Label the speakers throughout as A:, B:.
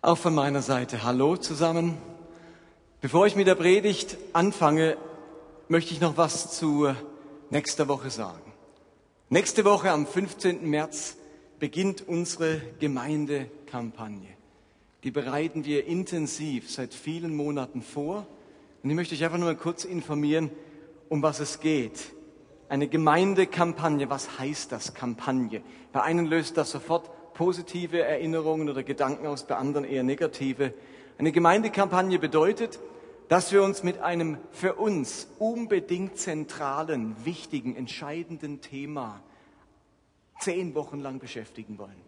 A: Auch von meiner Seite Hallo zusammen. Bevor ich mit der Predigt anfange, möchte ich noch was zu nächster Woche sagen. Nächste Woche am 15. März beginnt unsere Gemeindekampagne. Die bereiten wir intensiv seit vielen Monaten vor. Und ich möchte euch einfach nur mal kurz informieren, um was es geht. Eine Gemeindekampagne, was heißt das Kampagne? Bei einen löst das sofort positive Erinnerungen oder Gedanken aus, bei anderen eher negative. Eine Gemeindekampagne bedeutet, dass wir uns mit einem für uns unbedingt zentralen, wichtigen, entscheidenden Thema zehn Wochen lang beschäftigen wollen.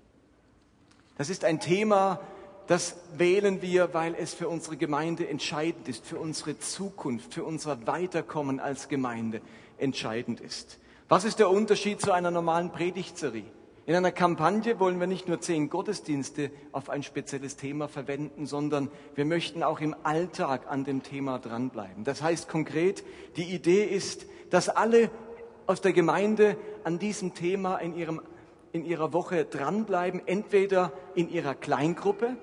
A: Das ist ein Thema, das wählen wir, weil es für unsere Gemeinde entscheidend ist, für unsere Zukunft, für unser Weiterkommen als Gemeinde entscheidend ist. Was ist der Unterschied zu einer normalen Predigtserie? In einer Kampagne wollen wir nicht nur zehn Gottesdienste auf ein spezielles Thema verwenden, sondern wir möchten auch im Alltag an dem Thema dranbleiben. Das heißt konkret, die Idee ist, dass alle aus der Gemeinde an diesem Thema in, ihrem, in ihrer Woche dranbleiben, entweder in ihrer Kleingruppe,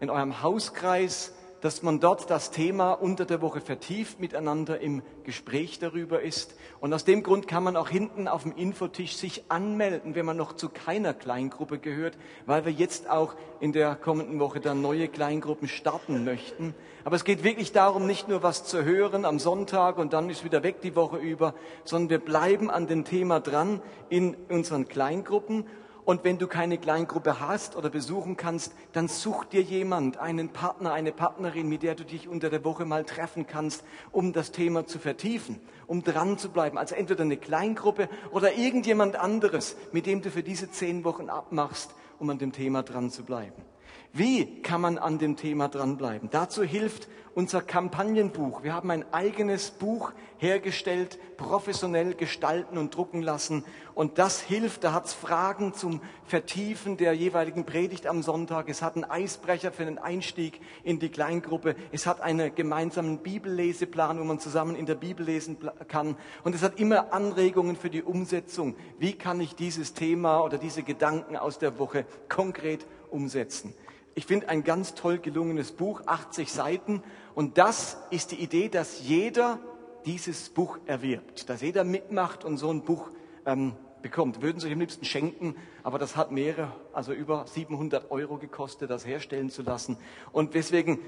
A: in eurem Hauskreis, dass man dort das Thema unter der Woche vertieft miteinander im Gespräch darüber ist. Und aus dem Grund kann man auch hinten auf dem Infotisch sich anmelden, wenn man noch zu keiner Kleingruppe gehört, weil wir jetzt auch in der kommenden Woche dann neue Kleingruppen starten möchten. Aber es geht wirklich darum, nicht nur was zu hören am Sonntag und dann ist wieder weg die Woche über, sondern wir bleiben an dem Thema dran in unseren Kleingruppen und wenn du keine Kleingruppe hast oder besuchen kannst, dann such dir jemand, einen Partner, eine Partnerin, mit der du dich unter der Woche mal treffen kannst, um das Thema zu vertiefen, um dran zu bleiben. Also entweder eine Kleingruppe oder irgendjemand anderes, mit dem du für diese zehn Wochen abmachst, um an dem Thema dran zu bleiben. Wie kann man an dem Thema dranbleiben? Dazu hilft unser Kampagnenbuch. Wir haben ein eigenes Buch hergestellt, professionell gestalten und drucken lassen. Und das hilft, da hat es Fragen zum Vertiefen der jeweiligen Predigt am Sonntag. Es hat einen Eisbrecher für den Einstieg in die Kleingruppe. Es hat einen gemeinsamen Bibelleseplan, wo man zusammen in der Bibel lesen kann. Und es hat immer Anregungen für die Umsetzung. Wie kann ich dieses Thema oder diese Gedanken aus der Woche konkret umsetzen? Ich finde ein ganz toll gelungenes Buch, 80 Seiten. Und das ist die Idee, dass jeder dieses Buch erwirbt, dass jeder mitmacht und so ein Buch ähm, bekommt. Würden Sie sich am liebsten schenken, aber das hat mehrere, also über 700 Euro gekostet, das herstellen zu lassen. Und deswegen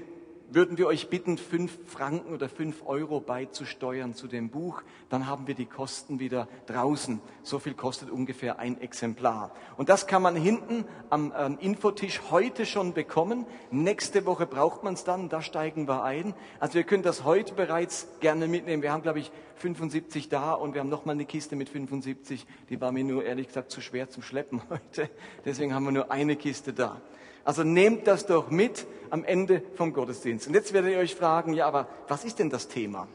A: würden wir euch bitten, fünf Franken oder fünf Euro beizusteuern zu dem Buch. Dann haben wir die Kosten wieder draußen. So viel kostet ungefähr ein Exemplar. Und das kann man hinten am ähm, Infotisch heute schon bekommen. Nächste Woche braucht man es dann. Da steigen wir ein. Also wir können das heute bereits gerne mitnehmen. Wir haben, glaube ich, 75 da und wir haben noch mal eine Kiste mit 75. Die war mir nur ehrlich gesagt zu schwer zum Schleppen heute. Deswegen haben wir nur eine Kiste da. Also nehmt das doch mit am Ende vom Gottesdienst. Und jetzt werdet ihr euch fragen, ja, aber was ist denn das Thema?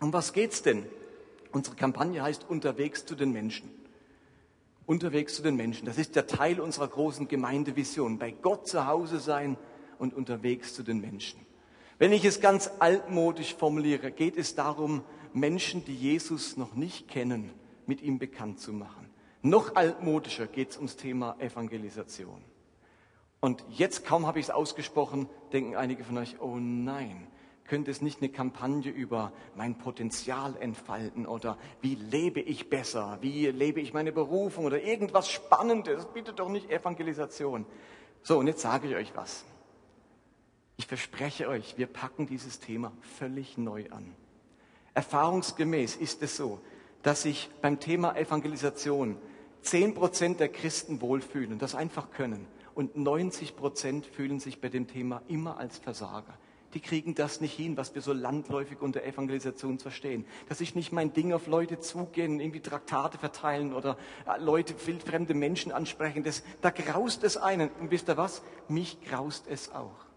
A: Um was geht's denn? Unsere Kampagne heißt Unterwegs zu den Menschen. Unterwegs zu den Menschen. Das ist der Teil unserer großen Gemeindevision. Bei Gott zu Hause sein und unterwegs zu den Menschen. Wenn ich es ganz altmodisch formuliere, geht es darum, Menschen, die Jesus noch nicht kennen, mit ihm bekannt zu machen. Noch altmodischer geht es ums Thema Evangelisation. Und jetzt kaum habe ich es ausgesprochen, denken einige von euch, oh nein, könnte es nicht eine Kampagne über mein Potenzial entfalten oder wie lebe ich besser, wie lebe ich meine Berufung oder irgendwas Spannendes, bitte doch nicht Evangelisation. So, und jetzt sage ich euch was. Ich verspreche euch, wir packen dieses Thema völlig neu an. Erfahrungsgemäß ist es so, dass sich beim Thema Evangelisation zehn Prozent der Christen wohlfühlen und das einfach können und 90 Prozent fühlen sich bei dem Thema immer als Versager. Die kriegen das nicht hin, was wir so landläufig unter Evangelisation verstehen. Das ist nicht mein Ding, auf Leute zugehen, irgendwie Traktate verteilen oder äh, Leute, wildfremde Menschen ansprechen. Das, da graust es einen. Und wisst ihr was? Mich graust es auch.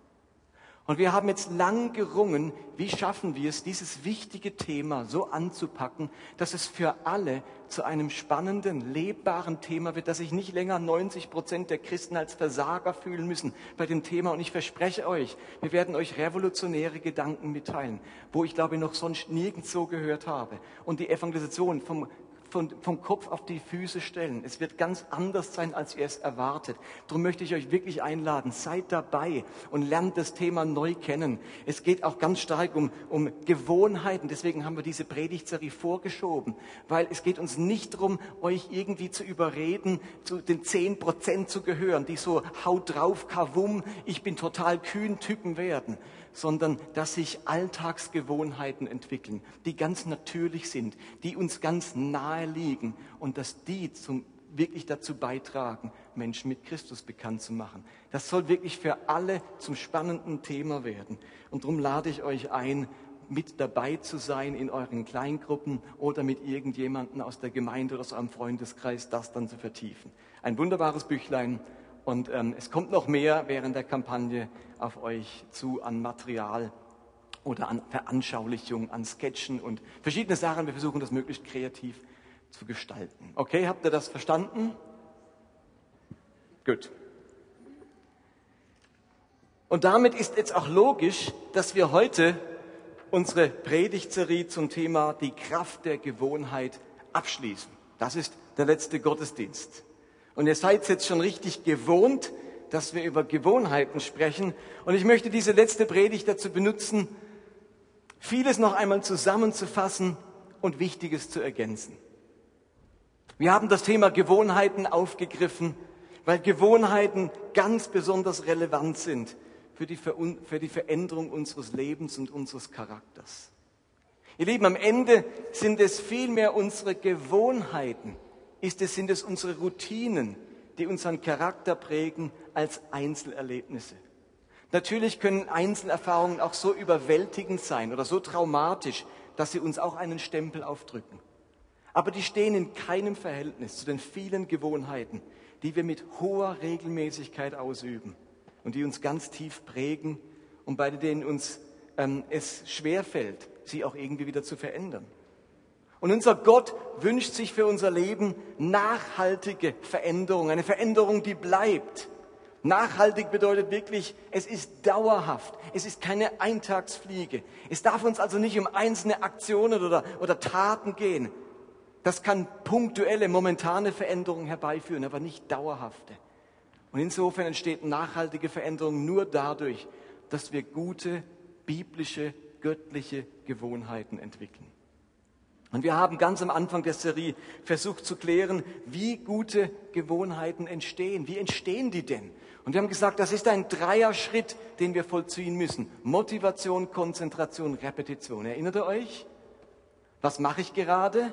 A: Und wir haben jetzt lang gerungen, wie schaffen wir es, dieses wichtige Thema so anzupacken, dass es für alle zu einem spannenden, lebbaren Thema wird, dass sich nicht länger 90 Prozent der Christen als Versager fühlen müssen bei dem Thema. Und ich verspreche euch, wir werden euch revolutionäre Gedanken mitteilen, wo ich glaube noch sonst nirgends so gehört habe. Und die Evangelisation vom von, vom Kopf auf die Füße stellen. Es wird ganz anders sein, als ihr es erwartet. Darum möchte ich euch wirklich einladen, seid dabei und lernt das Thema neu kennen. Es geht auch ganz stark um, um Gewohnheiten. Deswegen haben wir diese Predigtserie vorgeschoben, weil es geht uns nicht darum, euch irgendwie zu überreden, zu den zehn Prozent zu gehören, die so haut drauf, kavum, ich bin total kühn Typen werden sondern dass sich Alltagsgewohnheiten entwickeln, die ganz natürlich sind, die uns ganz nahe liegen und dass die zum, wirklich dazu beitragen, Menschen mit Christus bekannt zu machen. Das soll wirklich für alle zum spannenden Thema werden. Und darum lade ich euch ein, mit dabei zu sein in euren Kleingruppen oder mit irgendjemandem aus der Gemeinde oder aus eurem Freundeskreis, das dann zu vertiefen. Ein wunderbares Büchlein und ähm, es kommt noch mehr während der Kampagne auf euch zu an Material oder an Veranschaulichung, an Sketchen und verschiedene Sachen. Wir versuchen das möglichst kreativ zu gestalten. Okay, habt ihr das verstanden? Gut. Und damit ist jetzt auch logisch, dass wir heute unsere Predigtserie zum Thema die Kraft der Gewohnheit abschließen. Das ist der letzte Gottesdienst. Und ihr seid jetzt schon richtig gewohnt, dass wir über Gewohnheiten sprechen. Und ich möchte diese letzte Predigt dazu benutzen, vieles noch einmal zusammenzufassen und Wichtiges zu ergänzen. Wir haben das Thema Gewohnheiten aufgegriffen, weil Gewohnheiten ganz besonders relevant sind für die, für die Veränderung unseres Lebens und unseres Charakters. Ihr Lieben, am Ende sind es vielmehr unsere Gewohnheiten, ist es, sind es unsere Routinen, die unseren Charakter prägen als Einzelerlebnisse. Natürlich können Einzelerfahrungen auch so überwältigend sein oder so traumatisch, dass sie uns auch einen Stempel aufdrücken. Aber die stehen in keinem Verhältnis zu den vielen Gewohnheiten, die wir mit hoher Regelmäßigkeit ausüben und die uns ganz tief prägen und bei denen uns ähm, es schwerfällt, sie auch irgendwie wieder zu verändern. Und unser Gott wünscht sich für unser Leben nachhaltige Veränderung, eine Veränderung, die bleibt. Nachhaltig bedeutet wirklich, es ist dauerhaft. Es ist keine Eintagsfliege. Es darf uns also nicht um einzelne Aktionen oder, oder Taten gehen. Das kann punktuelle, momentane Veränderungen herbeiführen, aber nicht dauerhafte. Und insofern entsteht nachhaltige Veränderung nur dadurch, dass wir gute, biblische, göttliche Gewohnheiten entwickeln. Und wir haben ganz am Anfang der Serie versucht zu klären, wie gute Gewohnheiten entstehen. Wie entstehen die denn? Und wir haben gesagt, das ist ein Dreier-Schritt, den wir vollziehen müssen. Motivation, Konzentration, Repetition. Erinnert ihr euch? Was mache ich gerade?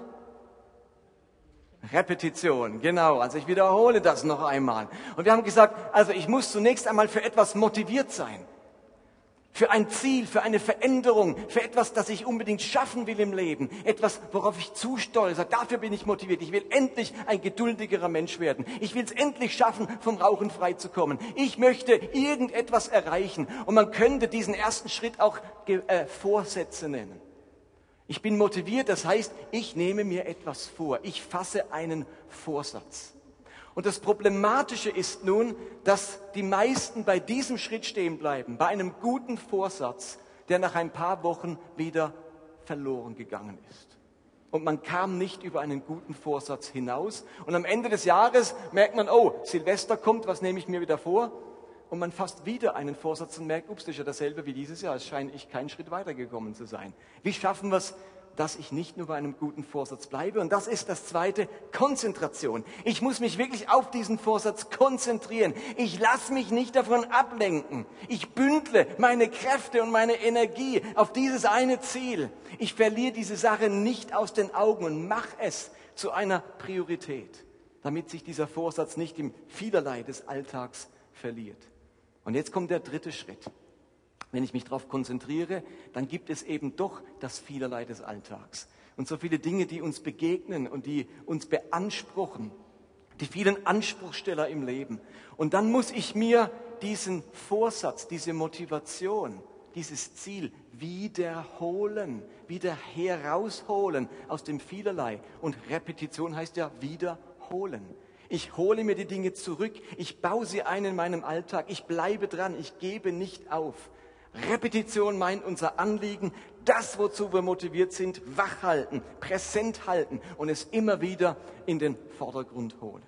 A: Repetition, genau. Also ich wiederhole das noch einmal. Und wir haben gesagt, also ich muss zunächst einmal für etwas motiviert sein für ein Ziel, für eine Veränderung, für etwas, das ich unbedingt schaffen will im Leben, etwas, worauf ich zustolze. Dafür bin ich motiviert. Ich will endlich ein geduldigerer Mensch werden. Ich will es endlich schaffen, vom Rauchen frei zu kommen. Ich möchte irgendetwas erreichen. Und man könnte diesen ersten Schritt auch äh, Vorsätze nennen. Ich bin motiviert, das heißt, ich nehme mir etwas vor. Ich fasse einen Vorsatz. Und das Problematische ist nun, dass die meisten bei diesem Schritt stehen bleiben, bei einem guten Vorsatz, der nach ein paar Wochen wieder verloren gegangen ist. Und man kam nicht über einen guten Vorsatz hinaus. Und am Ende des Jahres merkt man, oh, Silvester kommt, was nehme ich mir wieder vor? Und man fasst wieder einen Vorsatz und merkt, ups, das ist ja dasselbe wie dieses Jahr. Es scheint ich keinen Schritt weitergekommen zu sein. Wie schaffen wir es, dass ich nicht nur bei einem guten Vorsatz bleibe. Und das ist das zweite, Konzentration. Ich muss mich wirklich auf diesen Vorsatz konzentrieren. Ich lasse mich nicht davon ablenken. Ich bündle meine Kräfte und meine Energie auf dieses eine Ziel. Ich verliere diese Sache nicht aus den Augen und mache es zu einer Priorität, damit sich dieser Vorsatz nicht im Vielerlei des Alltags verliert. Und jetzt kommt der dritte Schritt. Wenn ich mich darauf konzentriere, dann gibt es eben doch das Vielerlei des Alltags. Und so viele Dinge, die uns begegnen und die uns beanspruchen. Die vielen Anspruchsteller im Leben. Und dann muss ich mir diesen Vorsatz, diese Motivation, dieses Ziel wiederholen, wieder herausholen aus dem Vielerlei. Und Repetition heißt ja wiederholen. Ich hole mir die Dinge zurück, ich baue sie ein in meinem Alltag, ich bleibe dran, ich gebe nicht auf. Repetition meint unser Anliegen, das, wozu wir motiviert sind, wachhalten, präsent halten und es immer wieder in den Vordergrund holen.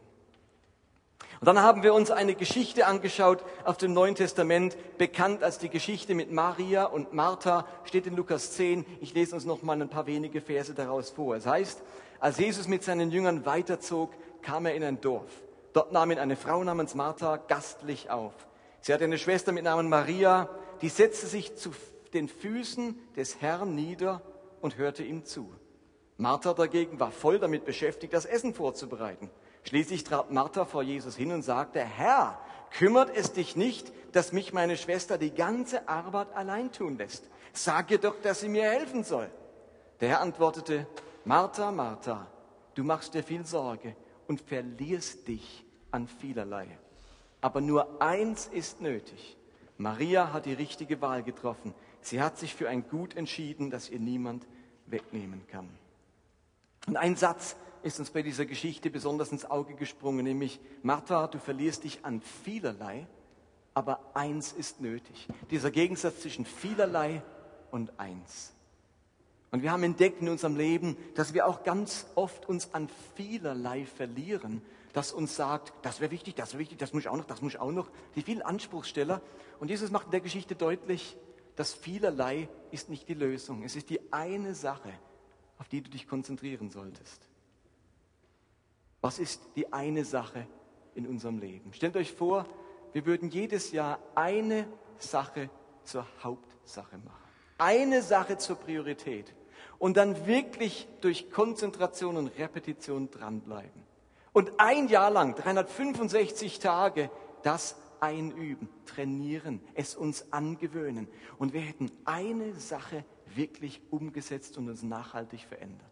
A: Und dann haben wir uns eine Geschichte angeschaut auf dem Neuen Testament, bekannt als die Geschichte mit Maria und Martha, steht in Lukas 10. Ich lese uns noch mal ein paar wenige Verse daraus vor. Es heißt, als Jesus mit seinen Jüngern weiterzog, kam er in ein Dorf. Dort nahm ihn eine Frau namens Martha gastlich auf. Sie hatte eine Schwester mit Namen Maria, die setzte sich zu den Füßen des Herrn nieder und hörte ihm zu. Martha dagegen war voll damit beschäftigt, das Essen vorzubereiten. Schließlich trat Martha vor Jesus hin und sagte, Herr, kümmert es dich nicht, dass mich meine Schwester die ganze Arbeit allein tun lässt? Sag ihr doch, dass sie mir helfen soll. Der Herr antwortete, Martha, Martha, du machst dir viel Sorge und verlierst dich an vielerlei. Aber nur eins ist nötig. Maria hat die richtige Wahl getroffen. Sie hat sich für ein Gut entschieden, das ihr niemand wegnehmen kann. Und ein Satz, ist uns bei dieser Geschichte besonders ins Auge gesprungen, nämlich Martha, du verlierst dich an vielerlei, aber eins ist nötig. Dieser Gegensatz zwischen vielerlei und eins. Und wir haben entdeckt in unserem Leben, dass wir auch ganz oft uns an vielerlei verlieren, das uns sagt, das wäre wichtig, das wäre wichtig, das muss ich auch noch, das muss ich auch noch. Die vielen Anspruchssteller. Und Jesus macht in der Geschichte deutlich, dass vielerlei ist nicht die Lösung. Es ist die eine Sache, auf die du dich konzentrieren solltest. Was ist die eine Sache in unserem Leben? Stellt euch vor, wir würden jedes Jahr eine Sache zur Hauptsache machen. Eine Sache zur Priorität. Und dann wirklich durch Konzentration und Repetition dranbleiben. Und ein Jahr lang, 365 Tage, das einüben, trainieren, es uns angewöhnen. Und wir hätten eine Sache wirklich umgesetzt und uns nachhaltig verändert.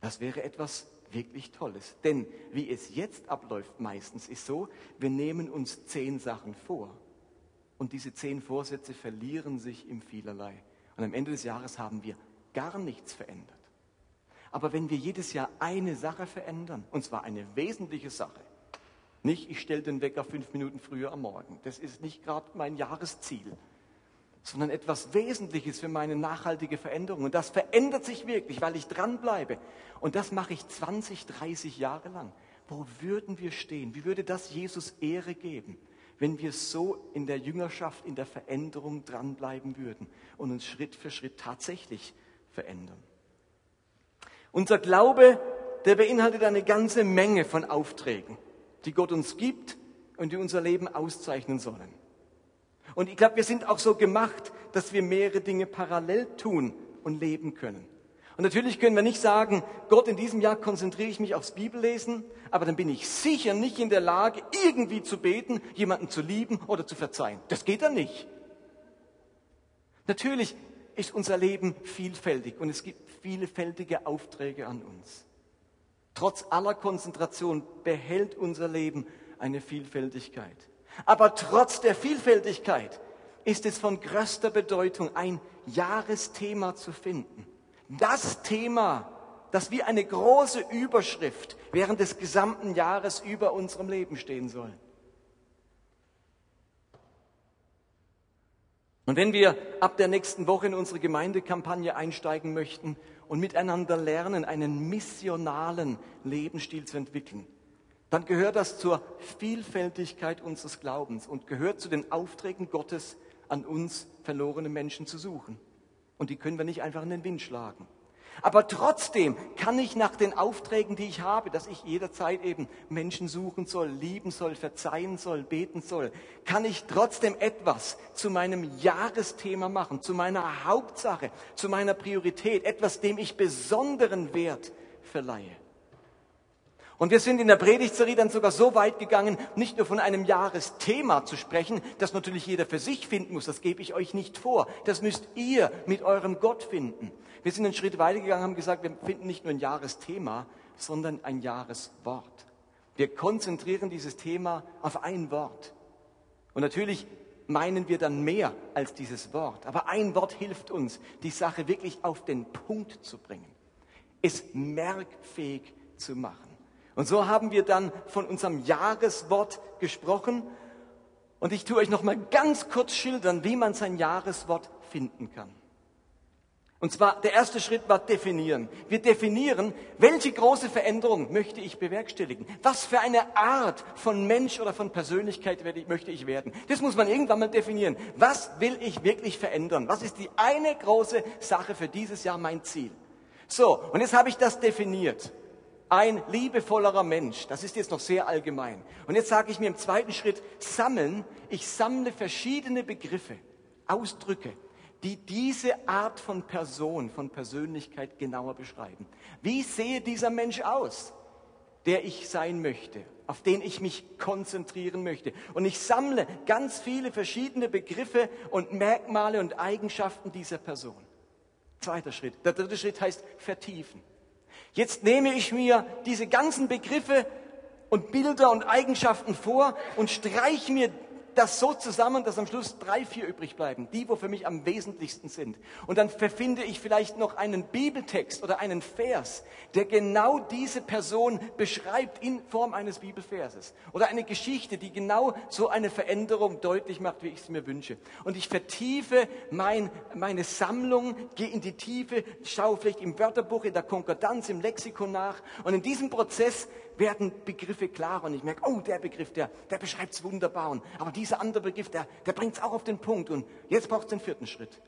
A: Das wäre etwas wirklich Tolles. Denn wie es jetzt abläuft meistens ist so, wir nehmen uns zehn Sachen vor. Und diese zehn Vorsätze verlieren sich im vielerlei. Und am Ende des Jahres haben wir gar nichts verändert. Aber wenn wir jedes Jahr eine Sache verändern, und zwar eine wesentliche Sache, nicht ich stelle den Wecker fünf Minuten früher am Morgen, das ist nicht gerade mein Jahresziel, sondern etwas Wesentliches für meine nachhaltige Veränderung. Und das verändert sich wirklich, weil ich dranbleibe. Und das mache ich 20, 30 Jahre lang. Wo würden wir stehen? Wie würde das Jesus Ehre geben, wenn wir so in der Jüngerschaft, in der Veränderung dranbleiben würden und uns Schritt für Schritt tatsächlich verändern? Unser Glaube, der beinhaltet eine ganze Menge von Aufträgen, die Gott uns gibt und die unser Leben auszeichnen sollen. Und ich glaube, wir sind auch so gemacht, dass wir mehrere Dinge parallel tun und leben können. Und natürlich können wir nicht sagen, Gott, in diesem Jahr konzentriere ich mich aufs Bibellesen, aber dann bin ich sicher nicht in der Lage, irgendwie zu beten, jemanden zu lieben oder zu verzeihen. Das geht dann nicht. Natürlich ist unser Leben vielfältig und es gibt vielfältige Aufträge an uns. Trotz aller Konzentration behält unser Leben eine Vielfältigkeit. Aber trotz der Vielfältigkeit ist es von größter Bedeutung, ein Jahresthema zu finden. Das Thema, das wie eine große Überschrift während des gesamten Jahres über unserem Leben stehen soll. Und wenn wir ab der nächsten Woche in unsere Gemeindekampagne einsteigen möchten und miteinander lernen, einen missionalen Lebensstil zu entwickeln, dann gehört das zur Vielfältigkeit unseres Glaubens und gehört zu den Aufträgen Gottes, an uns verlorene Menschen zu suchen. Und die können wir nicht einfach in den Wind schlagen. Aber trotzdem kann ich nach den Aufträgen, die ich habe, dass ich jederzeit eben Menschen suchen soll, lieben soll, verzeihen soll, beten soll, kann ich trotzdem etwas zu meinem Jahresthema machen, zu meiner Hauptsache, zu meiner Priorität, etwas, dem ich besonderen Wert verleihe. Und wir sind in der Predigtserie dann sogar so weit gegangen, nicht nur von einem Jahresthema zu sprechen, das natürlich jeder für sich finden muss, das gebe ich euch nicht vor. Das müsst ihr mit eurem Gott finden. Wir sind einen Schritt weiter gegangen, haben gesagt, wir finden nicht nur ein Jahresthema, sondern ein Jahreswort. Wir konzentrieren dieses Thema auf ein Wort. Und natürlich meinen wir dann mehr als dieses Wort. Aber ein Wort hilft uns, die Sache wirklich auf den Punkt zu bringen, es merkfähig zu machen. Und so haben wir dann von unserem Jahreswort gesprochen. Und ich tue euch noch mal ganz kurz schildern, wie man sein Jahreswort finden kann. Und zwar, der erste Schritt war definieren. Wir definieren, welche große Veränderung möchte ich bewerkstelligen? Was für eine Art von Mensch oder von Persönlichkeit möchte ich werden? Das muss man irgendwann mal definieren. Was will ich wirklich verändern? Was ist die eine große Sache für dieses Jahr mein Ziel? So, und jetzt habe ich das definiert. Ein liebevollerer Mensch, das ist jetzt noch sehr allgemein. Und jetzt sage ich mir im zweiten Schritt, sammeln, ich sammle verschiedene Begriffe, Ausdrücke, die diese Art von Person, von Persönlichkeit genauer beschreiben. Wie sehe dieser Mensch aus, der ich sein möchte, auf den ich mich konzentrieren möchte? Und ich sammle ganz viele verschiedene Begriffe und Merkmale und Eigenschaften dieser Person. Zweiter Schritt. Der dritte Schritt heißt vertiefen. Jetzt nehme ich mir diese ganzen Begriffe und Bilder und Eigenschaften vor und streiche mir das so zusammen, dass am Schluss drei, vier übrig bleiben, die, wo für mich am wesentlichsten sind. Und dann verfinde ich vielleicht noch einen Bibeltext oder einen Vers, der genau diese Person beschreibt in Form eines Bibelverses. Oder eine Geschichte, die genau so eine Veränderung deutlich macht, wie ich es mir wünsche. Und ich vertiefe mein, meine Sammlung, gehe in die Tiefe, schaue vielleicht im Wörterbuch, in der Konkordanz, im Lexikon nach. Und in diesem Prozess werden Begriffe klarer und ich merke, oh, der Begriff, der, der beschreibt es wunderbar. aber dieser andere Begriff, der, der bringt es auch auf den Punkt. Und jetzt braucht es den vierten Schritt,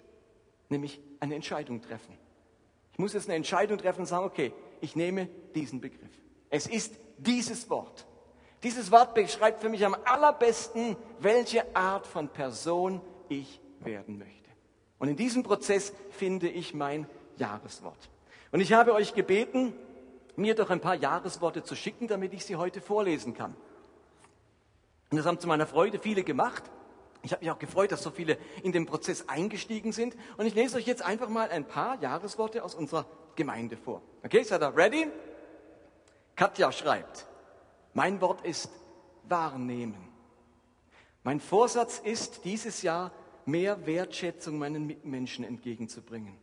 A: nämlich eine Entscheidung treffen. Ich muss jetzt eine Entscheidung treffen und sagen, okay, ich nehme diesen Begriff. Es ist dieses Wort. Dieses Wort beschreibt für mich am allerbesten, welche Art von Person ich werden möchte. Und in diesem Prozess finde ich mein Jahreswort. Und ich habe euch gebeten, mir doch ein paar Jahresworte zu schicken, damit ich sie heute vorlesen kann. Und das haben zu meiner Freude viele gemacht. Ich habe mich auch gefreut, dass so viele in den Prozess eingestiegen sind. Und ich lese euch jetzt einfach mal ein paar Jahresworte aus unserer Gemeinde vor. Okay, seid ihr ready? Katja schreibt, mein Wort ist wahrnehmen. Mein Vorsatz ist, dieses Jahr mehr Wertschätzung meinen Mitmenschen entgegenzubringen.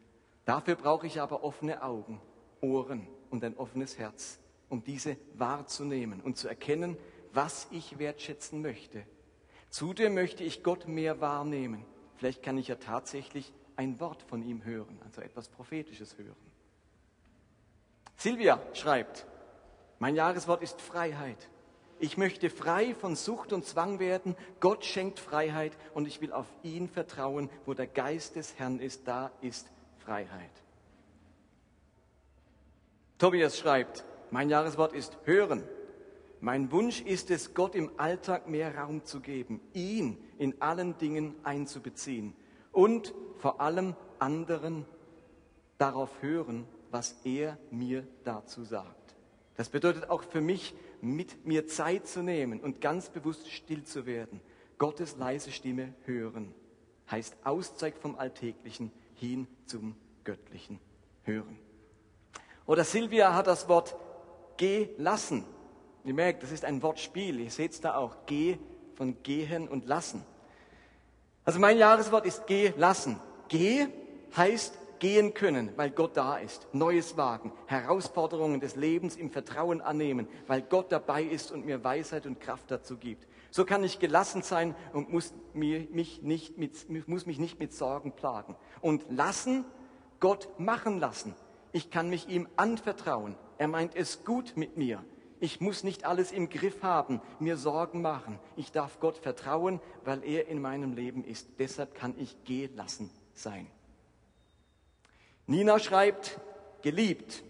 A: Dafür brauche ich aber offene Augen, Ohren und ein offenes Herz, um diese wahrzunehmen und zu erkennen, was ich wertschätzen möchte. Zudem möchte ich Gott mehr wahrnehmen. Vielleicht kann ich ja tatsächlich ein Wort von ihm hören, also etwas Prophetisches hören. Silvia schreibt, mein Jahreswort ist Freiheit. Ich möchte frei von Sucht und Zwang werden. Gott schenkt Freiheit und ich will auf ihn vertrauen. Wo der Geist des Herrn ist, da ist Freiheit. Tobias schreibt, mein Jahreswort ist hören. Mein Wunsch ist es, Gott im Alltag mehr Raum zu geben, ihn in allen Dingen einzubeziehen und vor allem anderen darauf hören, was er mir dazu sagt. Das bedeutet auch für mich, mit mir Zeit zu nehmen und ganz bewusst still zu werden. Gottes leise Stimme hören heißt Auszeit vom Alltäglichen hin zum Göttlichen hören. Oder Silvia hat das Wort geh lassen. Ihr merkt, das ist ein Wortspiel. Ihr seht es da auch. Geh von gehen und lassen. Also mein Jahreswort ist geh lassen. Geh heißt gehen können, weil Gott da ist. Neues wagen. Herausforderungen des Lebens im Vertrauen annehmen, weil Gott dabei ist und mir Weisheit und Kraft dazu gibt. So kann ich gelassen sein und muss, mich, nicht mit, muss mich nicht mit Sorgen plagen. Und lassen, Gott machen lassen. Ich kann mich ihm anvertrauen. Er meint es gut mit mir. Ich muss nicht alles im Griff haben, mir Sorgen machen. Ich darf Gott vertrauen, weil er in meinem Leben ist. Deshalb kann ich gelassen sein. Nina schreibt, geliebt.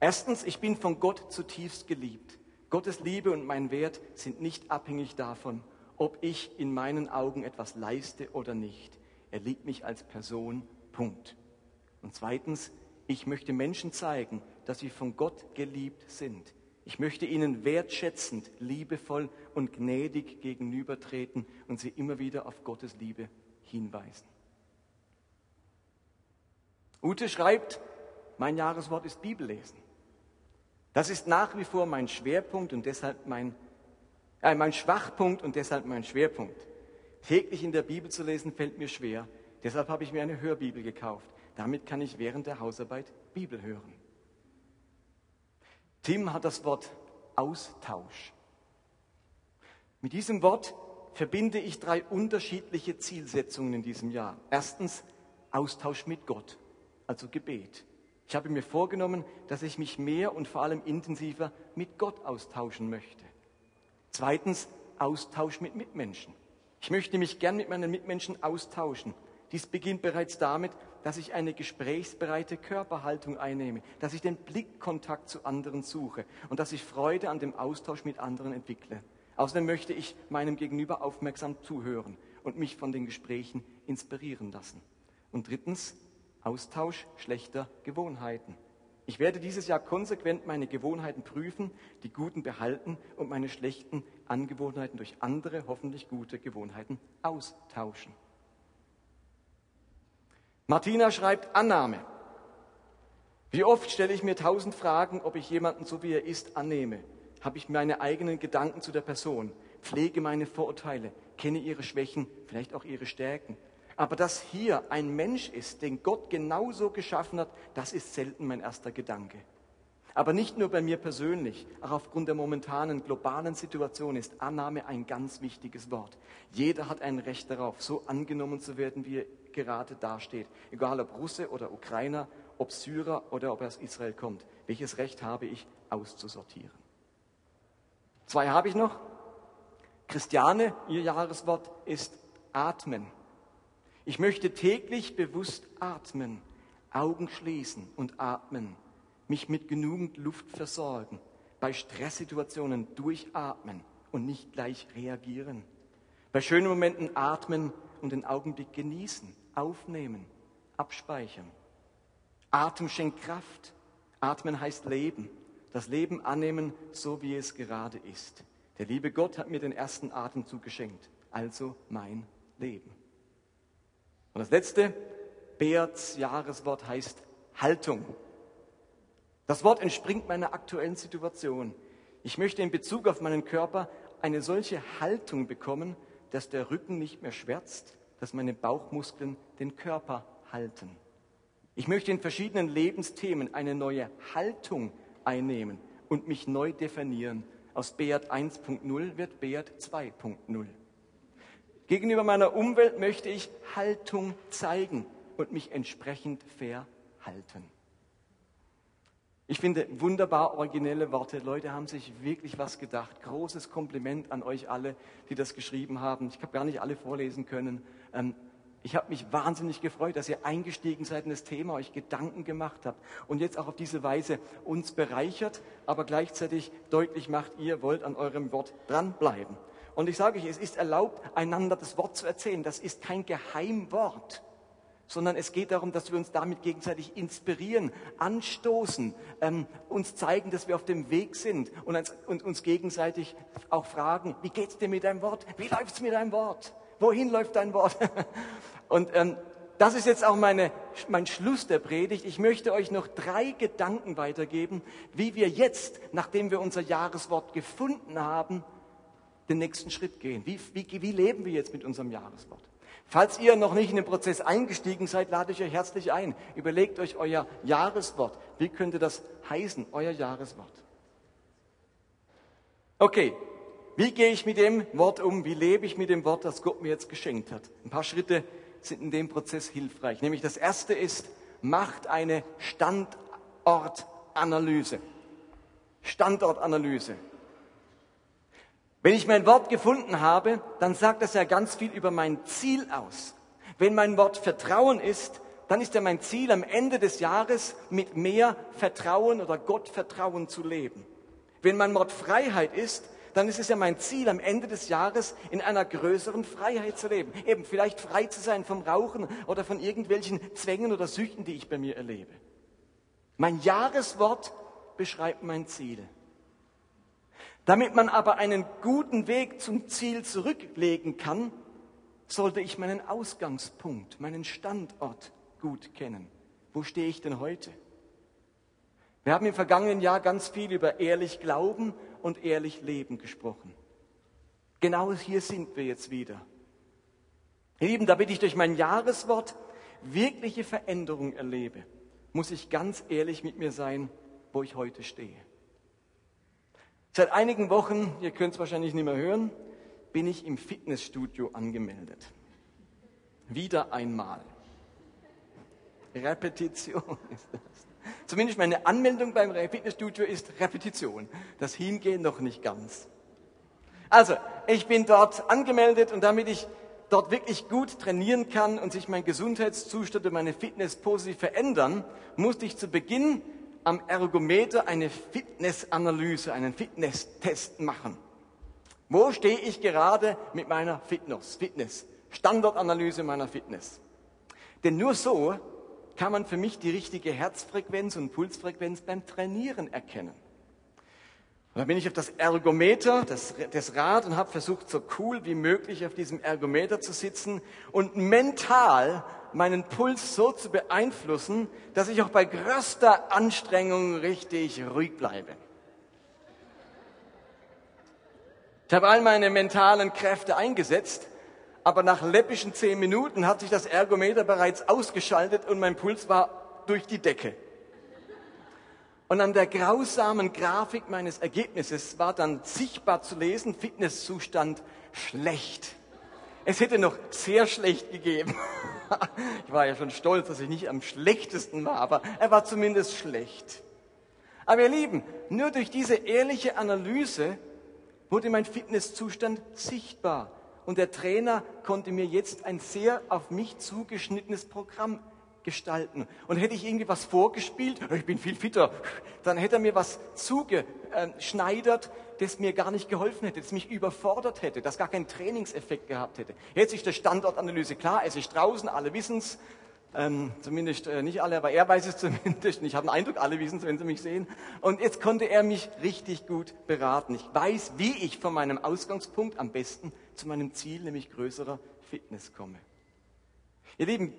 A: Erstens, ich bin von Gott zutiefst geliebt. Gottes Liebe und mein Wert sind nicht abhängig davon, ob ich in meinen Augen etwas leiste oder nicht. Er liebt mich als Person. Punkt. Und zweitens, ich möchte Menschen zeigen, dass sie von Gott geliebt sind. Ich möchte ihnen wertschätzend, liebevoll und gnädig gegenübertreten und sie immer wieder auf Gottes Liebe hinweisen. Ute schreibt, mein Jahreswort ist Bibellesen. Das ist nach wie vor mein Schwerpunkt und deshalb mein, äh, mein Schwachpunkt und deshalb mein Schwerpunkt. Täglich in der Bibel zu lesen fällt mir schwer. Deshalb habe ich mir eine Hörbibel gekauft. Damit kann ich während der Hausarbeit Bibel hören. Tim hat das Wort Austausch. Mit diesem Wort verbinde ich drei unterschiedliche Zielsetzungen in diesem Jahr. Erstens Austausch mit Gott, also Gebet. Ich habe mir vorgenommen, dass ich mich mehr und vor allem intensiver mit Gott austauschen möchte. Zweitens, Austausch mit Mitmenschen. Ich möchte mich gern mit meinen Mitmenschen austauschen. Dies beginnt bereits damit, dass ich eine gesprächsbereite Körperhaltung einnehme, dass ich den Blickkontakt zu anderen suche und dass ich Freude an dem Austausch mit anderen entwickle. Außerdem möchte ich meinem Gegenüber aufmerksam zuhören und mich von den Gesprächen inspirieren lassen. Und drittens, Austausch schlechter Gewohnheiten. Ich werde dieses Jahr konsequent meine Gewohnheiten prüfen, die guten behalten und meine schlechten Angewohnheiten durch andere, hoffentlich gute Gewohnheiten austauschen. Martina schreibt Annahme. Wie oft stelle ich mir tausend Fragen, ob ich jemanden so wie er ist annehme? Habe ich meine eigenen Gedanken zu der Person? Pflege meine Vorurteile? Kenne ihre Schwächen, vielleicht auch ihre Stärken? Aber dass hier ein Mensch ist, den Gott genauso geschaffen hat, das ist selten mein erster Gedanke. Aber nicht nur bei mir persönlich, auch aufgrund der momentanen globalen Situation ist Annahme ein ganz wichtiges Wort. Jeder hat ein Recht darauf, so angenommen zu werden, wie er gerade dasteht. Egal ob Russe oder Ukrainer, ob Syrer oder ob er aus Israel kommt. Welches Recht habe ich, auszusortieren? Zwei habe ich noch. Christiane, ihr Jahreswort ist atmen. Ich möchte täglich bewusst atmen, Augen schließen und atmen, mich mit genügend Luft versorgen, bei Stresssituationen durchatmen und nicht gleich reagieren, bei schönen Momenten atmen und den Augenblick genießen, aufnehmen, abspeichern. Atem schenkt Kraft. Atmen heißt Leben. Das Leben annehmen, so wie es gerade ist. Der liebe Gott hat mir den ersten Atemzug geschenkt, also mein Leben. Und das letzte, Beats Jahreswort heißt Haltung. Das Wort entspringt meiner aktuellen Situation. Ich möchte in Bezug auf meinen Körper eine solche Haltung bekommen, dass der Rücken nicht mehr schwärzt, dass meine Bauchmuskeln den Körper halten. Ich möchte in verschiedenen Lebensthemen eine neue Haltung einnehmen und mich neu definieren. Aus Beat 1.0 wird Beat 2.0. Gegenüber meiner Umwelt möchte ich Haltung zeigen und mich entsprechend verhalten. Ich finde wunderbar originelle Worte. Leute haben sich wirklich was gedacht. Großes Kompliment an euch alle, die das geschrieben haben. Ich habe gar nicht alle vorlesen können. Ähm, ich habe mich wahnsinnig gefreut, dass ihr eingestiegen seid in das Thema, euch Gedanken gemacht habt und jetzt auch auf diese Weise uns bereichert, aber gleichzeitig deutlich macht, ihr wollt an eurem Wort dranbleiben. Und ich sage euch, es ist erlaubt, einander das Wort zu erzählen. Das ist kein Geheimwort, sondern es geht darum, dass wir uns damit gegenseitig inspirieren, anstoßen, ähm, uns zeigen, dass wir auf dem Weg sind und, uns, und uns gegenseitig auch fragen, wie geht's dir mit deinem Wort? Wie läuft's mit deinem Wort? Wohin läuft dein Wort? und ähm, das ist jetzt auch meine, mein Schluss der Predigt. Ich möchte euch noch drei Gedanken weitergeben, wie wir jetzt, nachdem wir unser Jahreswort gefunden haben, den nächsten Schritt gehen. Wie, wie, wie leben wir jetzt mit unserem Jahreswort? Falls ihr noch nicht in den Prozess eingestiegen seid, lade ich euch herzlich ein. Überlegt euch euer Jahreswort. Wie könnte das heißen, euer Jahreswort? Okay, wie gehe ich mit dem Wort um? Wie lebe ich mit dem Wort, das Gott mir jetzt geschenkt hat? Ein paar Schritte sind in dem Prozess hilfreich. Nämlich das erste ist, macht eine Standortanalyse. Standortanalyse. Wenn ich mein Wort gefunden habe, dann sagt das ja ganz viel über mein Ziel aus. Wenn mein Wort Vertrauen ist, dann ist ja mein Ziel am Ende des Jahres mit mehr Vertrauen oder Gottvertrauen zu leben. Wenn mein Wort Freiheit ist, dann ist es ja mein Ziel, am Ende des Jahres in einer größeren Freiheit zu leben. Eben vielleicht frei zu sein vom Rauchen oder von irgendwelchen Zwängen oder Süchten, die ich bei mir erlebe. Mein Jahreswort beschreibt mein Ziel. Damit man aber einen guten Weg zum Ziel zurücklegen kann, sollte ich meinen Ausgangspunkt, meinen Standort gut kennen. Wo stehe ich denn heute? Wir haben im vergangenen Jahr ganz viel über ehrlich Glauben und ehrlich Leben gesprochen. Genau hier sind wir jetzt wieder. Ihr Lieben, damit ich durch mein Jahreswort wirkliche Veränderung erlebe, muss ich ganz ehrlich mit mir sein, wo ich heute stehe. Seit einigen Wochen, ihr könnt es wahrscheinlich nicht mehr hören, bin ich im Fitnessstudio angemeldet. Wieder einmal. Repetition ist das. Zumindest meine Anmeldung beim Fitnessstudio ist Repetition. Das Hingehen noch nicht ganz. Also, ich bin dort angemeldet und damit ich dort wirklich gut trainieren kann und sich mein Gesundheitszustand und meine Fitness positiv verändern, musste ich zu Beginn am Ergometer eine Fitnessanalyse, einen Fitnesstest machen. Wo stehe ich gerade mit meiner Fitness? Fitness. Standortanalyse meiner Fitness. Denn nur so kann man für mich die richtige Herzfrequenz und Pulsfrequenz beim Trainieren erkennen. Und dann bin ich auf das Ergometer, das, das Rad, und habe versucht, so cool wie möglich auf diesem Ergometer zu sitzen und mental meinen Puls so zu beeinflussen, dass ich auch bei größter Anstrengung richtig ruhig bleibe. Ich habe all meine mentalen Kräfte eingesetzt, aber nach läppischen zehn Minuten hat sich das Ergometer bereits ausgeschaltet und mein Puls war durch die Decke. Und an der grausamen Grafik meines Ergebnisses war dann sichtbar zu lesen, Fitnesszustand schlecht. Es hätte noch sehr schlecht gegeben. Ich war ja schon stolz, dass ich nicht am schlechtesten war, aber er war zumindest schlecht. Aber ihr Lieben, nur durch diese ehrliche Analyse wurde mein Fitnesszustand sichtbar. Und der Trainer konnte mir jetzt ein sehr auf mich zugeschnittenes Programm gestalten. Und hätte ich irgendwie was vorgespielt, ich bin viel fitter, dann hätte er mir was zugeschneidert, das mir gar nicht geholfen hätte, das mich überfordert hätte, das gar keinen Trainingseffekt gehabt hätte. Jetzt ist der Standortanalyse klar, es ist draußen, alle wissen es, ähm, zumindest äh, nicht alle, aber er weiß es zumindest. Ich habe den Eindruck, alle wissen es, wenn sie mich sehen. Und jetzt konnte er mich richtig gut beraten. Ich weiß, wie ich von meinem Ausgangspunkt am besten zu meinem Ziel, nämlich größerer Fitness komme. Ihr Lieben,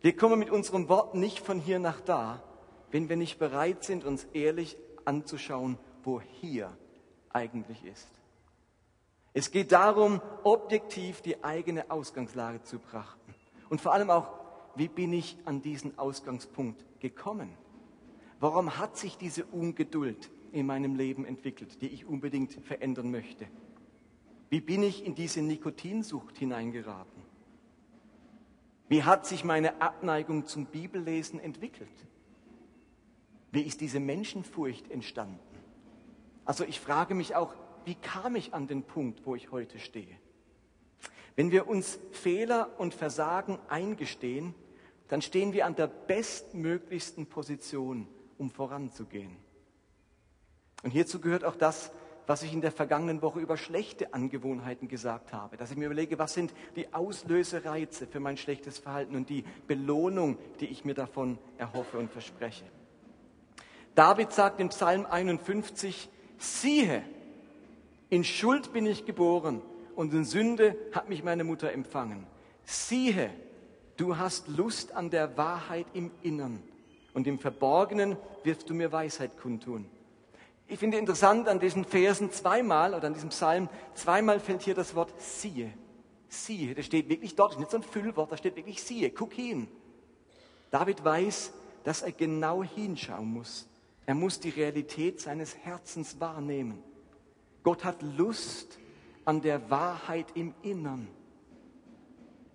A: wir kommen mit unserem Wort nicht von hier nach da, wenn wir nicht bereit sind, uns ehrlich anzuschauen, wo hier eigentlich ist. Es geht darum, objektiv die eigene Ausgangslage zu betrachten. Und vor allem auch, wie bin ich an diesen Ausgangspunkt gekommen? Warum hat sich diese Ungeduld in meinem Leben entwickelt, die ich unbedingt verändern möchte? Wie bin ich in diese Nikotinsucht hineingeraten? Wie hat sich meine Abneigung zum Bibellesen entwickelt? Wie ist diese Menschenfurcht entstanden? Also ich frage mich auch, wie kam ich an den Punkt, wo ich heute stehe? Wenn wir uns Fehler und Versagen eingestehen, dann stehen wir an der bestmöglichsten Position, um voranzugehen. Und hierzu gehört auch das, was ich in der vergangenen Woche über schlechte Angewohnheiten gesagt habe. Dass ich mir überlege, was sind die Auslösereize für mein schlechtes Verhalten und die Belohnung, die ich mir davon erhoffe und verspreche. David sagt im Psalm 51, siehe, in Schuld bin ich geboren und in Sünde hat mich meine Mutter empfangen. Siehe, du hast Lust an der Wahrheit im Innern und im Verborgenen wirst du mir Weisheit kundtun. Ich finde interessant an diesen Versen zweimal oder an diesem Psalm, zweimal fällt hier das Wort siehe. Siehe, das steht wirklich dort, das ist nicht so ein Füllwort, da steht wirklich siehe, guck hin. David weiß, dass er genau hinschauen muss. Er muss die Realität seines Herzens wahrnehmen. Gott hat Lust an der Wahrheit im Innern.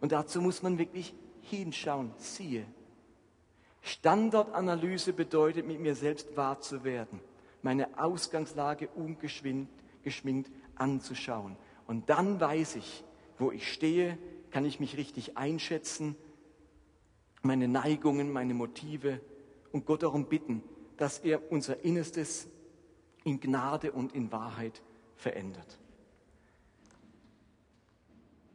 A: Und dazu muss man wirklich hinschauen, siehe. Standardanalyse bedeutet, mit mir selbst wahr zu werden meine Ausgangslage ungeschminkt anzuschauen. Und dann weiß ich, wo ich stehe, kann ich mich richtig einschätzen, meine Neigungen, meine Motive und Gott darum bitten, dass er unser Innerstes in Gnade und in Wahrheit verändert.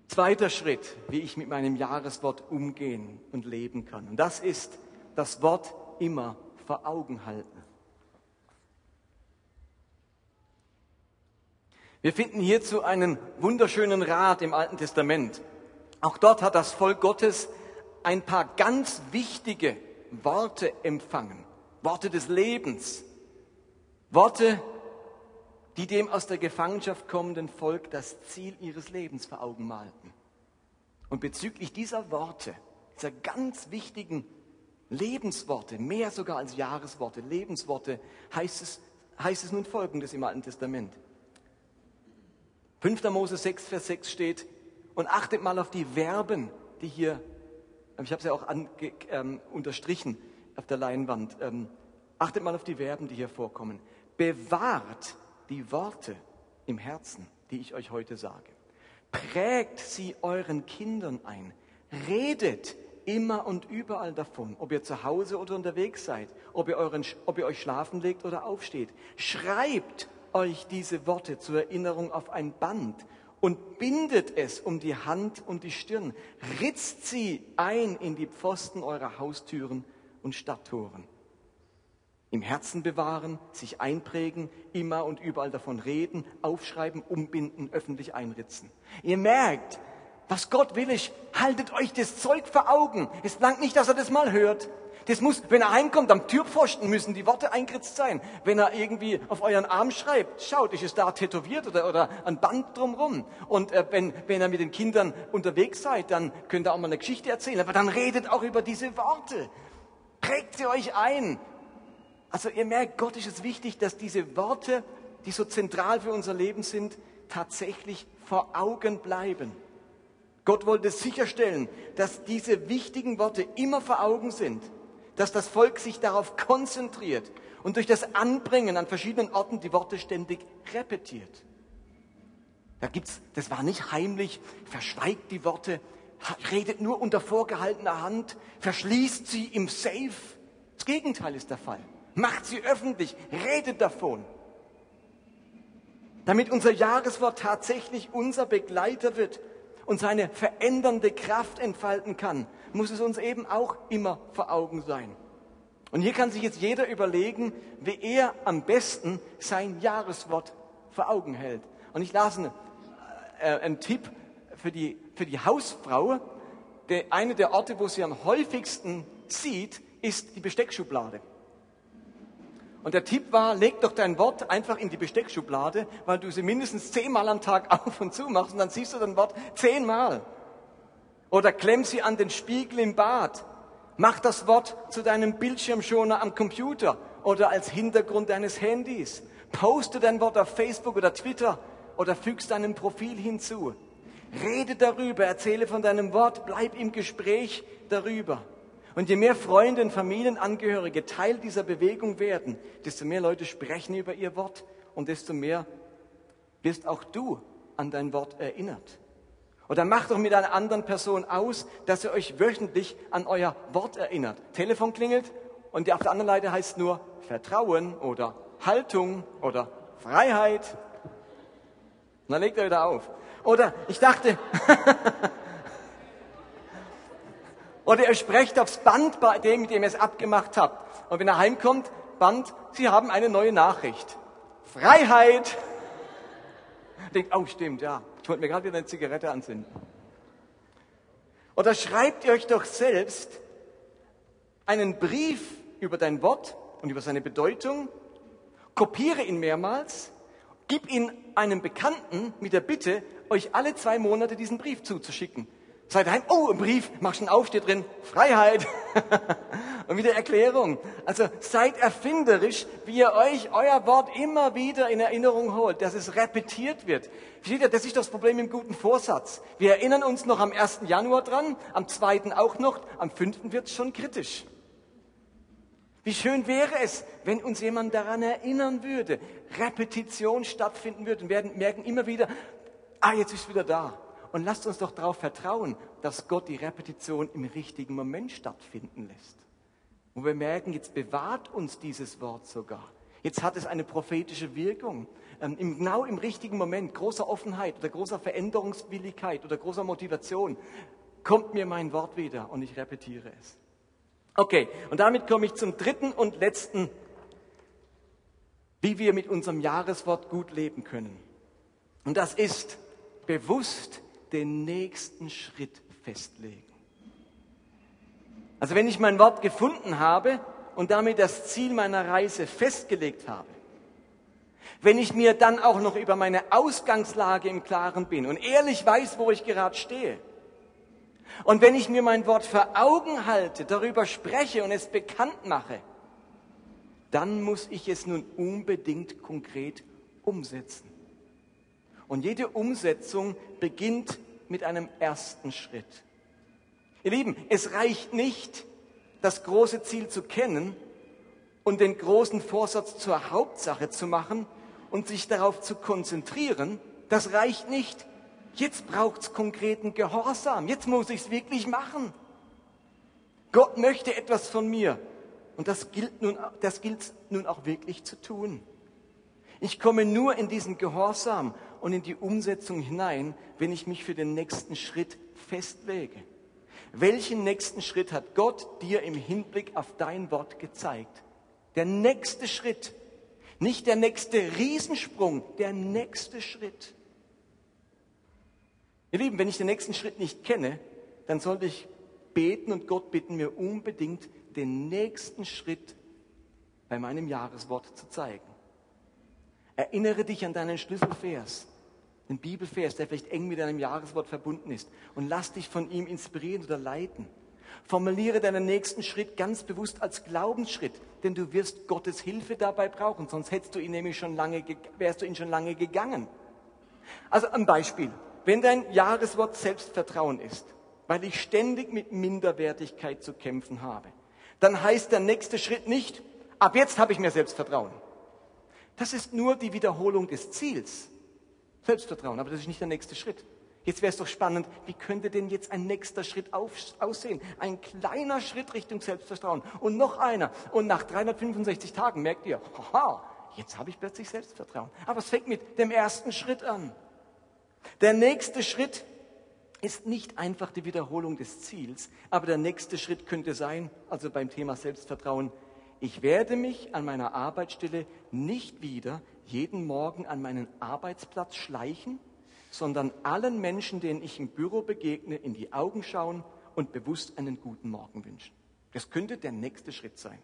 A: Zweiter Schritt, wie ich mit meinem Jahreswort umgehen und leben kann. Und das ist das Wort immer vor Augen halten. Wir finden hierzu einen wunderschönen Rat im Alten Testament. Auch dort hat das Volk Gottes ein paar ganz wichtige Worte empfangen. Worte des Lebens. Worte, die dem aus der Gefangenschaft kommenden Volk das Ziel ihres Lebens vor Augen malten. Und bezüglich dieser Worte, dieser ganz wichtigen Lebensworte, mehr sogar als Jahresworte, Lebensworte, heißt es, heißt es nun Folgendes im Alten Testament. 5. Mose 6, Vers 6 steht, und achtet mal auf die Verben, die hier ich habe es ja auch ange, ähm, unterstrichen auf der Leinwand. Ähm, achtet mal auf die Verben, die hier vorkommen. Bewahrt die Worte im Herzen, die ich euch heute sage. Prägt sie euren Kindern ein. Redet immer und überall davon, ob ihr zu Hause oder unterwegs seid, ob ihr, euren, ob ihr euch schlafen legt oder aufsteht. Schreibt euch diese Worte zur Erinnerung auf ein Band und bindet es um die Hand und die Stirn. Ritzt sie ein in die Pfosten eurer Haustüren und Stadttoren. Im Herzen bewahren, sich einprägen, immer und überall davon reden, aufschreiben, umbinden, öffentlich einritzen. Ihr merkt, was Gott will ich, haltet euch das Zeug vor Augen. Es langt nicht, dass er das mal hört. Das muss, wenn er heimkommt, am Türpfosten müssen die Worte eingeritzt sein. Wenn er irgendwie auf euren Arm schreibt, schaut, ist es da tätowiert oder, oder ein Band drumrum. Und äh, wenn, wenn ihr mit den Kindern unterwegs seid, dann könnt ihr auch mal eine Geschichte erzählen. Aber dann redet auch über diese Worte. Prägt sie euch ein. Also ihr merkt, Gott ist es wichtig, dass diese Worte, die so zentral für unser Leben sind, tatsächlich vor Augen bleiben. Gott wollte sicherstellen, dass diese wichtigen Worte immer vor Augen sind dass das Volk sich darauf konzentriert und durch das Anbringen an verschiedenen Orten die Worte ständig repetiert. Da gibt's, das war nicht heimlich, verschweigt die Worte, redet nur unter vorgehaltener Hand, verschließt sie im Safe. Das Gegenteil ist der Fall. Macht sie öffentlich, redet davon. Damit unser Jahreswort tatsächlich unser Begleiter wird und seine verändernde Kraft entfalten kann, muss es uns eben auch immer vor Augen sein. Und hier kann sich jetzt jeder überlegen, wie er am besten sein Jahreswort vor Augen hält. Und ich las einen, äh, einen Tipp für die, für die Hausfrau. Der, eine der Orte, wo sie am häufigsten sieht, ist die Besteckschublade. Und der Tipp war, leg doch dein Wort einfach in die Besteckschublade, weil du sie mindestens zehnmal am Tag auf und zu machst und dann siehst du dein Wort zehnmal. Oder klemm sie an den Spiegel im Bad. Mach das Wort zu deinem Bildschirmschoner am Computer oder als Hintergrund deines Handys. Poste dein Wort auf Facebook oder Twitter oder fügst deinem Profil hinzu. Rede darüber, erzähle von deinem Wort, bleib im Gespräch darüber. Und je mehr Freunde und Familienangehörige Teil dieser Bewegung werden, desto mehr Leute sprechen über ihr Wort und desto mehr wirst auch du an dein Wort erinnert. Oder macht doch mit einer anderen Person aus, dass ihr euch wöchentlich an euer Wort erinnert. Telefon klingelt und auf der anderen Seite heißt nur Vertrauen oder Haltung oder Freiheit. Und dann legt er wieder auf. Oder ich dachte, oder ihr sprecht aufs Band bei dem, mit dem ihr es abgemacht habt. Und wenn er heimkommt, Band, Sie haben eine neue Nachricht. Freiheit. Denkt, oh stimmt, ja. Ich wollte mir gerade wieder eine Zigarette anzünden. Oder schreibt ihr euch doch selbst einen Brief über dein Wort und über seine Bedeutung, kopiere ihn mehrmals, gib ihn einem Bekannten mit der Bitte, euch alle zwei Monate diesen Brief zuzuschicken. Seid heim, oh, ein Brief, machst einen auf, steht drin, Freiheit. Und wieder Erklärung. Also seid erfinderisch, wie ihr euch euer Wort immer wieder in Erinnerung holt, dass es repetiert wird. Versteht ihr, das ist das Problem im guten Vorsatz. Wir erinnern uns noch am 1. Januar dran, am 2. auch noch, am 5. wird es schon kritisch. Wie schön wäre es, wenn uns jemand daran erinnern würde, Repetition stattfinden würde und werden merken immer wieder, ah, jetzt ist es wieder da. Und lasst uns doch darauf vertrauen, dass Gott die Repetition im richtigen Moment stattfinden lässt. Und wir merken, jetzt bewahrt uns dieses Wort sogar. Jetzt hat es eine prophetische Wirkung. Ähm, im, genau im richtigen Moment, großer Offenheit oder großer Veränderungswilligkeit oder großer Motivation, kommt mir mein Wort wieder und ich repetiere es. Okay, und damit komme ich zum dritten und letzten, wie wir mit unserem Jahreswort gut leben können. Und das ist bewusst den nächsten Schritt festlegen. Also wenn ich mein Wort gefunden habe und damit das Ziel meiner Reise festgelegt habe, wenn ich mir dann auch noch über meine Ausgangslage im Klaren bin und ehrlich weiß, wo ich gerade stehe, und wenn ich mir mein Wort vor Augen halte, darüber spreche und es bekannt mache, dann muss ich es nun unbedingt konkret umsetzen. Und jede Umsetzung beginnt mit einem ersten Schritt. Ihr Lieben, es reicht nicht, das große Ziel zu kennen und den großen Vorsatz zur Hauptsache zu machen und sich darauf zu konzentrieren. Das reicht nicht. Jetzt braucht es konkreten Gehorsam. Jetzt muss ich es wirklich machen. Gott möchte etwas von mir. Und das gilt nun, das gilt nun auch wirklich zu tun. Ich komme nur in diesen Gehorsam und in die Umsetzung hinein, wenn ich mich für den nächsten Schritt festlege. Welchen nächsten Schritt hat Gott dir im Hinblick auf dein Wort gezeigt? Der nächste Schritt. Nicht der nächste Riesensprung, der nächste Schritt. Ihr Lieben, wenn ich den nächsten Schritt nicht kenne, dann sollte ich beten und Gott bitten, mir unbedingt den nächsten Schritt bei meinem Jahreswort zu zeigen. Erinnere dich an deinen Schlüsselvers, den Bibelvers, der vielleicht eng mit deinem Jahreswort verbunden ist und lass dich von ihm inspirieren oder leiten. Formuliere deinen nächsten Schritt ganz bewusst als Glaubensschritt, denn du wirst Gottes Hilfe dabei brauchen, sonst hättest du ihn nämlich schon lange, wärst du ihn schon lange gegangen. Also ein Beispiel. Wenn dein Jahreswort Selbstvertrauen ist, weil ich ständig mit Minderwertigkeit zu kämpfen habe, dann heißt der nächste Schritt nicht, ab jetzt habe ich mehr Selbstvertrauen. Das ist nur die Wiederholung des Ziels. Selbstvertrauen, aber das ist nicht der nächste Schritt. Jetzt wäre es doch spannend, wie könnte denn jetzt ein nächster Schritt auf, aussehen? Ein kleiner Schritt Richtung Selbstvertrauen und noch einer. Und nach 365 Tagen merkt ihr, haha, jetzt habe ich plötzlich Selbstvertrauen. Aber es fängt mit dem ersten Schritt an. Der nächste Schritt ist nicht einfach die Wiederholung des Ziels, aber der nächste Schritt könnte sein, also beim Thema Selbstvertrauen, ich werde mich an meiner Arbeitsstelle nicht wieder jeden Morgen an meinen Arbeitsplatz schleichen, sondern allen Menschen, denen ich im Büro begegne, in die Augen schauen und bewusst einen guten Morgen wünschen. Das könnte der nächste Schritt sein.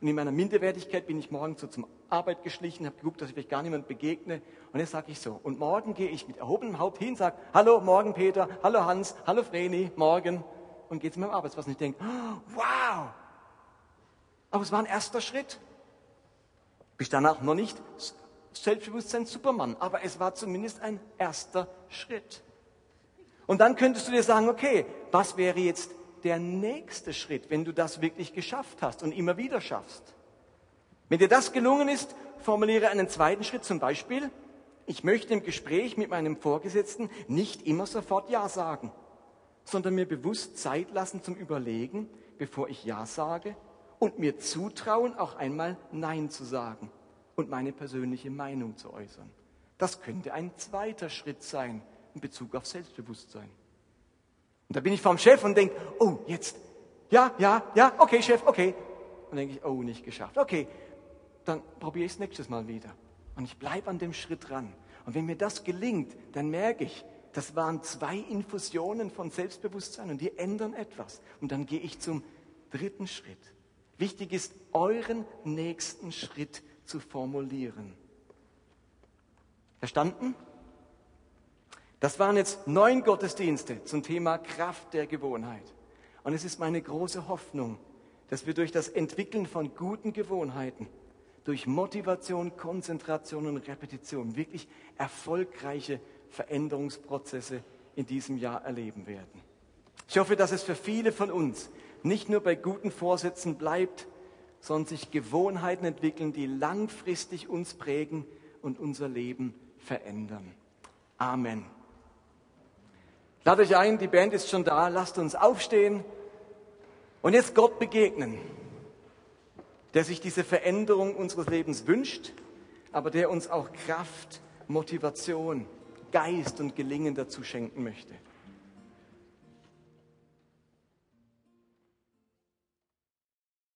A: Und in meiner Minderwertigkeit bin ich morgens so zum Arbeit geschlichen, habe geguckt, dass ich vielleicht gar niemand begegne. Und jetzt sage ich so. Und morgen gehe ich mit erhobenem Haupt hin, sage, hallo, morgen Peter, hallo Hans, hallo Vreni, morgen. Und gehe zu meinem Arbeitsplatz und ich denke, oh, wow. Aber es war ein erster Schritt. Bis danach noch nicht Selbstbewusstsein Supermann, aber es war zumindest ein erster Schritt. Und dann könntest du dir sagen, okay, was wäre jetzt der nächste Schritt, wenn du das wirklich geschafft hast und immer wieder schaffst? Wenn dir das gelungen ist, formuliere einen zweiten Schritt, zum Beispiel, ich möchte im Gespräch mit meinem Vorgesetzten nicht immer sofort Ja sagen, sondern mir bewusst Zeit lassen zum Überlegen, bevor ich Ja sage und mir zutrauen, auch einmal Nein zu sagen und meine persönliche Meinung zu äußern. Das könnte ein zweiter Schritt sein in Bezug auf Selbstbewusstsein. Und da bin ich vom Chef und denke, oh, jetzt, ja, ja, ja, okay, Chef, okay. Und denke ich, oh, nicht geschafft. Okay, dann probiere ich es nächstes Mal wieder. Und ich bleibe an dem Schritt dran. Und wenn mir das gelingt, dann merke ich, das waren zwei Infusionen von Selbstbewusstsein und die ändern etwas. Und dann gehe ich zum dritten Schritt. Wichtig ist, euren nächsten Schritt zu formulieren. Verstanden? Das waren jetzt neun Gottesdienste zum Thema Kraft der Gewohnheit. Und es ist meine große Hoffnung, dass wir durch das Entwickeln von guten Gewohnheiten, durch Motivation, Konzentration und Repetition wirklich erfolgreiche Veränderungsprozesse in diesem Jahr erleben werden. Ich hoffe, dass es für viele von uns nicht nur bei guten Vorsätzen bleibt, sondern sich Gewohnheiten entwickeln, die langfristig uns prägen und unser Leben verändern. Amen. Lade euch ein, die Band ist schon da, lasst uns aufstehen und jetzt Gott begegnen, der sich diese Veränderung unseres Lebens wünscht, aber der uns auch Kraft, Motivation, Geist und Gelingen dazu schenken möchte.